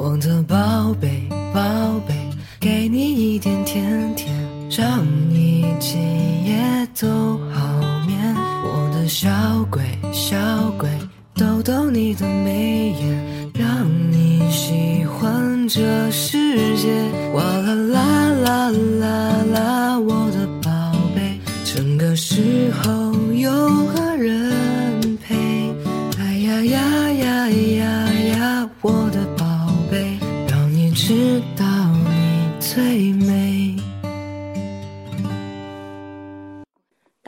我的宝贝，宝贝，给你一点甜甜，让你今夜都好眠。我的小鬼，小鬼，逗逗你的眉眼，让你喜欢这世界。哇啦啦啦啦啦，我的宝贝，整个时候有个人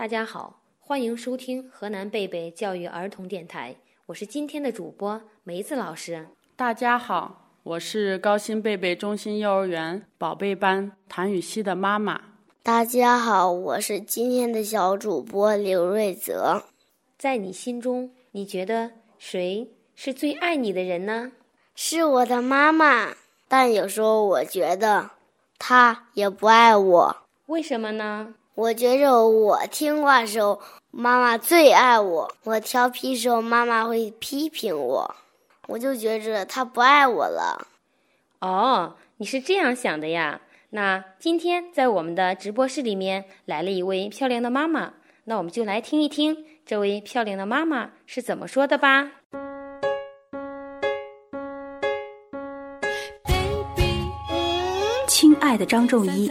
大家好，欢迎收听河南贝贝教育儿童电台，我是今天的主播梅子老师。大家好，我是高新贝贝中心幼儿园宝贝班谭雨熙的妈妈。大家好，我是今天的小主播刘瑞泽。在你心中，你觉得谁是最爱你的人呢？是我的妈妈，但有时候我觉得她也不爱我。为什么呢？我觉着我听话时候，妈妈最爱我；我调皮时候，妈妈会批评我。我就觉着她不爱我了。哦，你是这样想的呀？那今天在我们的直播室里面来了一位漂亮的妈妈，那我们就来听一听这位漂亮的妈妈是怎么说的吧。亲爱的张仲一，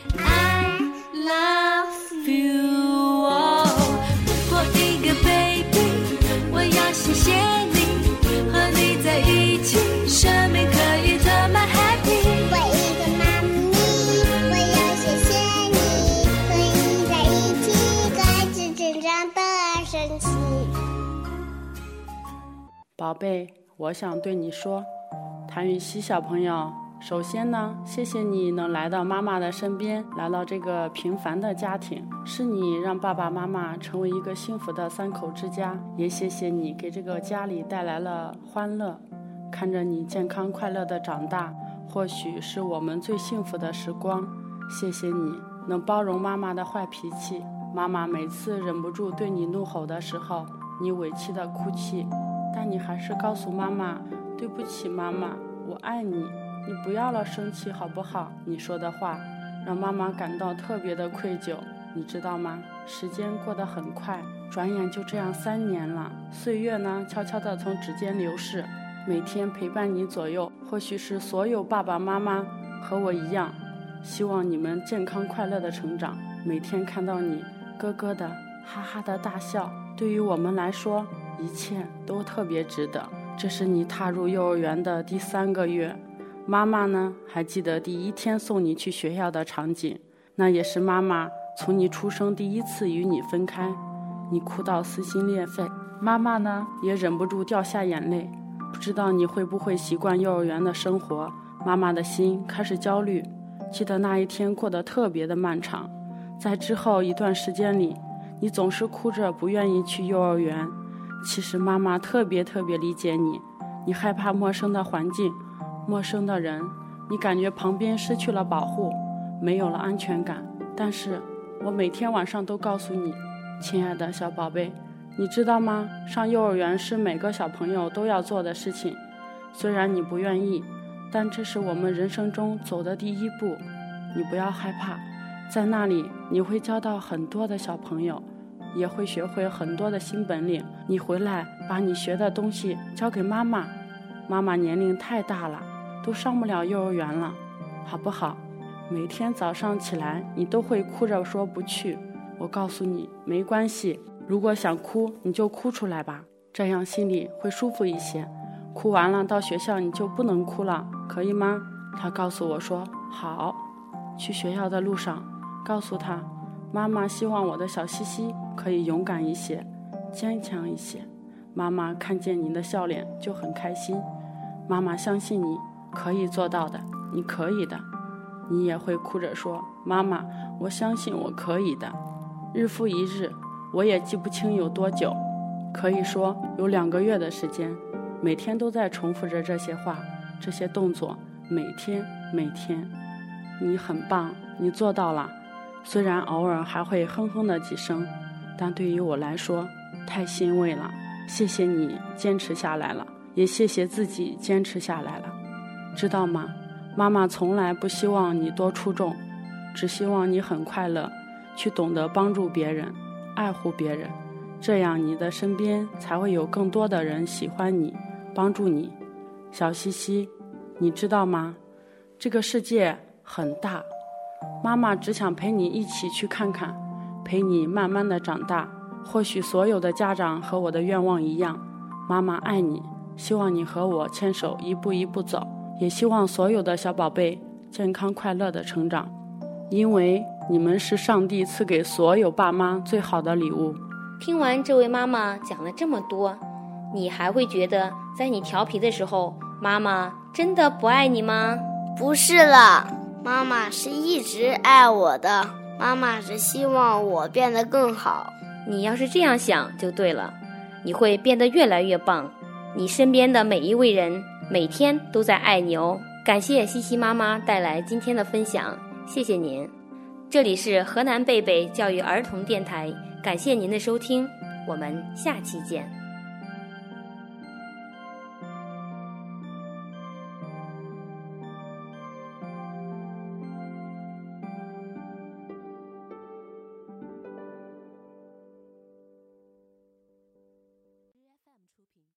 宝贝，我想对你说，谭雨熙小朋友，首先呢，谢谢你能来到妈妈的身边，来到这个平凡的家庭，是你让爸爸妈妈成为一个幸福的三口之家，也谢谢你给这个家里带来了欢乐。看着你健康快乐的长大，或许是我们最幸福的时光。谢谢你能包容妈妈的坏脾气，妈妈每次忍不住对你怒吼的时候，你委屈的哭泣。但你还是告诉妈妈：“对不起，妈妈，我爱你，你不要了生气好不好？”你说的话让妈妈感到特别的愧疚，你知道吗？时间过得很快，转眼就这样三年了，岁月呢悄悄地从指尖流逝。每天陪伴你左右，或许是所有爸爸妈妈和我一样，希望你们健康快乐的成长。每天看到你咯咯的、哈哈的大笑，对于我们来说。一切都特别值得。这是你踏入幼儿园的第三个月，妈妈呢还记得第一天送你去学校的场景，那也是妈妈从你出生第一次与你分开，你哭到撕心裂肺，妈妈呢也忍不住掉下眼泪。不知道你会不会习惯幼儿园的生活，妈妈的心开始焦虑。记得那一天过得特别的漫长，在之后一段时间里，你总是哭着不愿意去幼儿园。其实妈妈特别特别理解你，你害怕陌生的环境、陌生的人，你感觉旁边失去了保护，没有了安全感。但是我每天晚上都告诉你，亲爱的小宝贝，你知道吗？上幼儿园是每个小朋友都要做的事情，虽然你不愿意，但这是我们人生中走的第一步。你不要害怕，在那里你会交到很多的小朋友。也会学会很多的新本领。你回来把你学的东西交给妈妈，妈妈年龄太大了，都上不了幼儿园了，好不好？每天早上起来，你都会哭着说不去。我告诉你，没关系，如果想哭，你就哭出来吧，这样心里会舒服一些。哭完了到学校你就不能哭了，可以吗？他告诉我说好。去学校的路上，告诉他。妈妈希望我的小西西可以勇敢一些，坚强一些。妈妈看见您的笑脸就很开心。妈妈相信你可以做到的，你可以的。你也会哭着说：“妈妈，我相信我可以的。”日复一日，我也记不清有多久。可以说有两个月的时间，每天都在重复着这些话、这些动作，每天每天。你很棒，你做到了。虽然偶尔还会哼哼的几声，但对于我来说太欣慰了。谢谢你坚持下来了，也谢谢自己坚持下来了。知道吗？妈妈从来不希望你多出众，只希望你很快乐，去懂得帮助别人，爱护别人，这样你的身边才会有更多的人喜欢你，帮助你。小西西，你知道吗？这个世界很大，妈妈只想陪你一起去看看，陪你慢慢的长大。或许所有的家长和我的愿望一样，妈妈爱你，希望你和我牵手一步一步走。也希望所有的小宝贝健康快乐的成长，因为你们是上帝赐给所有爸妈最好的礼物。听完这位妈妈讲了这么多，你还会觉得在你调皮的时候，妈妈真的不爱你吗？不是了，妈妈是一直爱我的，妈妈是希望我变得更好。你要是这样想就对了，你会变得越来越棒。你身边的每一位人。每天都在爱你哦！感谢西西妈妈带来今天的分享，谢谢您。这里是河南贝贝教育儿童电台，感谢您的收听，我们下期见。